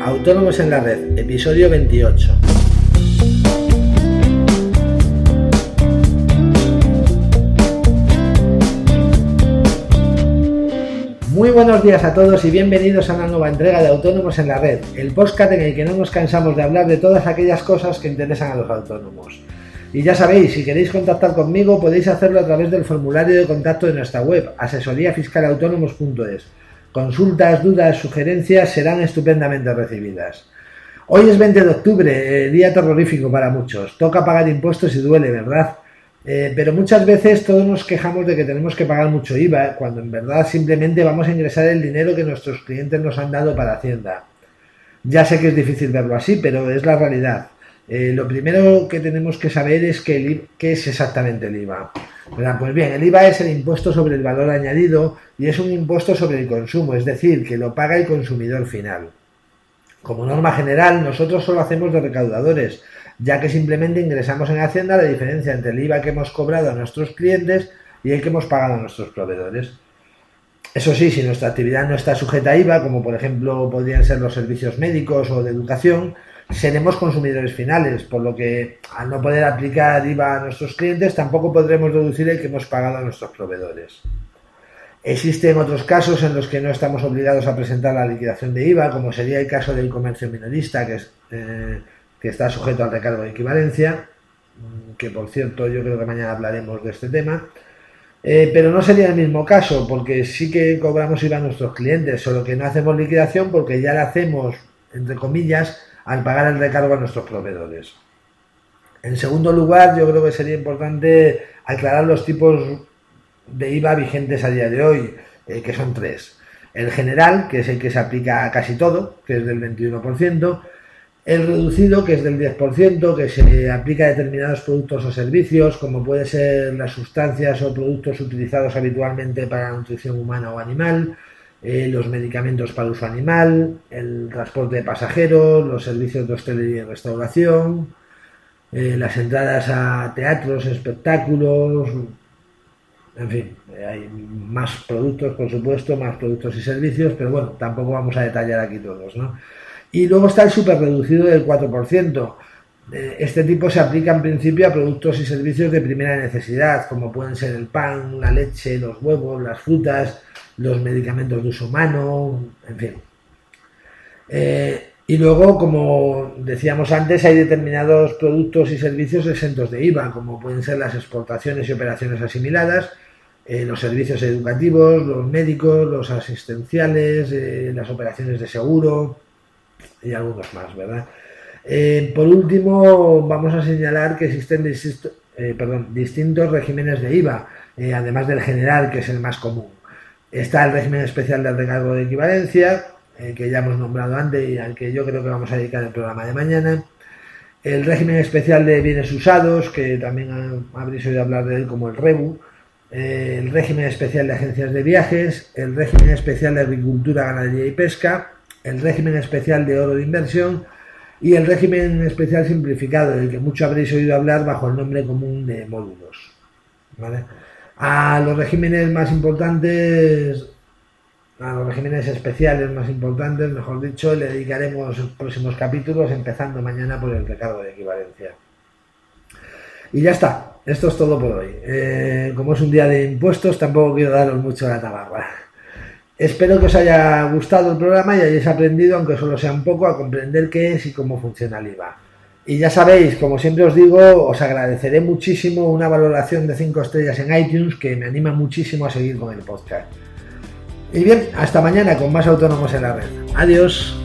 Autónomos en la Red, episodio 28. Muy buenos días a todos y bienvenidos a una nueva entrega de Autónomos en la Red, el podcast en el que no nos cansamos de hablar de todas aquellas cosas que interesan a los autónomos. Y ya sabéis, si queréis contactar conmigo podéis hacerlo a través del formulario de contacto de nuestra web, asesoríafiscalautónomos.es. Consultas, dudas, sugerencias serán estupendamente recibidas. Hoy es 20 de octubre, eh, día terrorífico para muchos. Toca pagar impuestos y duele, ¿verdad? Eh, pero muchas veces todos nos quejamos de que tenemos que pagar mucho IVA, cuando en verdad simplemente vamos a ingresar el dinero que nuestros clientes nos han dado para Hacienda. Ya sé que es difícil verlo así, pero es la realidad. Eh, lo primero que tenemos que saber es qué es exactamente el IVA. Pues bien, el IVA es el impuesto sobre el valor añadido y es un impuesto sobre el consumo, es decir, que lo paga el consumidor final. Como norma general, nosotros solo hacemos de recaudadores, ya que simplemente ingresamos en Hacienda la diferencia entre el IVA que hemos cobrado a nuestros clientes y el que hemos pagado a nuestros proveedores. Eso sí, si nuestra actividad no está sujeta a IVA, como por ejemplo podrían ser los servicios médicos o de educación, seremos consumidores finales, por lo que al no poder aplicar IVA a nuestros clientes tampoco podremos deducir el que hemos pagado a nuestros proveedores. Existen otros casos en los que no estamos obligados a presentar la liquidación de IVA, como sería el caso del comercio minorista, que, eh, que está sujeto al recargo de equivalencia, que por cierto yo creo que mañana hablaremos de este tema. Eh, pero no sería el mismo caso, porque sí que cobramos IVA a nuestros clientes, solo que no hacemos liquidación porque ya la hacemos, entre comillas, al pagar el recargo a nuestros proveedores. En segundo lugar, yo creo que sería importante aclarar los tipos de IVA vigentes a día de hoy, eh, que son tres. El general, que es el que se aplica a casi todo, que es del 21%. El reducido, que es del 10%, que se aplica a determinados productos o servicios, como pueden ser las sustancias o productos utilizados habitualmente para la nutrición humana o animal, eh, los medicamentos para uso animal, el transporte de pasajeros, los servicios de hostelería y restauración, eh, las entradas a teatros, espectáculos, en fin, eh, hay más productos, por supuesto, más productos y servicios, pero bueno, tampoco vamos a detallar aquí todos, ¿no? Y luego está el super reducido del 4%. Este tipo se aplica en principio a productos y servicios de primera necesidad, como pueden ser el pan, la leche, los huevos, las frutas, los medicamentos de uso humano, en fin. Eh, y luego, como decíamos antes, hay determinados productos y servicios exentos de IVA, como pueden ser las exportaciones y operaciones asimiladas, eh, los servicios educativos, los médicos, los asistenciales, eh, las operaciones de seguro y algunos más, ¿verdad? por último, vamos a señalar que existen distintos regímenes de IVA, además del general, que es el más común. Está el régimen especial del recargo de equivalencia, eh, que ya hemos nombrado antes y al que yo creo que vamos a dedicar el programa de mañana. El régimen especial de bienes usados, que también habréis oído hablar de él como el REBU. Eh, el régimen especial de agencias de viajes. El régimen especial de agricultura, ganadería y pesca. El régimen especial de oro de inversión. Y el régimen especial simplificado, del que mucho habréis oído hablar bajo el nombre común de módulos. ¿Vale? A los regímenes más importantes, a los regímenes especiales más importantes, mejor dicho, le dedicaremos próximos capítulos, empezando mañana por el recargo de equivalencia. Y ya está, esto es todo por hoy. Eh, como es un día de impuestos, tampoco quiero daros mucho la tabarra. Espero que os haya gustado el programa y hayáis aprendido, aunque solo sea un poco, a comprender qué es y cómo funciona el IVA. Y ya sabéis, como siempre os digo, os agradeceré muchísimo una valoración de 5 estrellas en iTunes que me anima muchísimo a seguir con el podcast. Y bien, hasta mañana con más autónomos en la red. Adiós.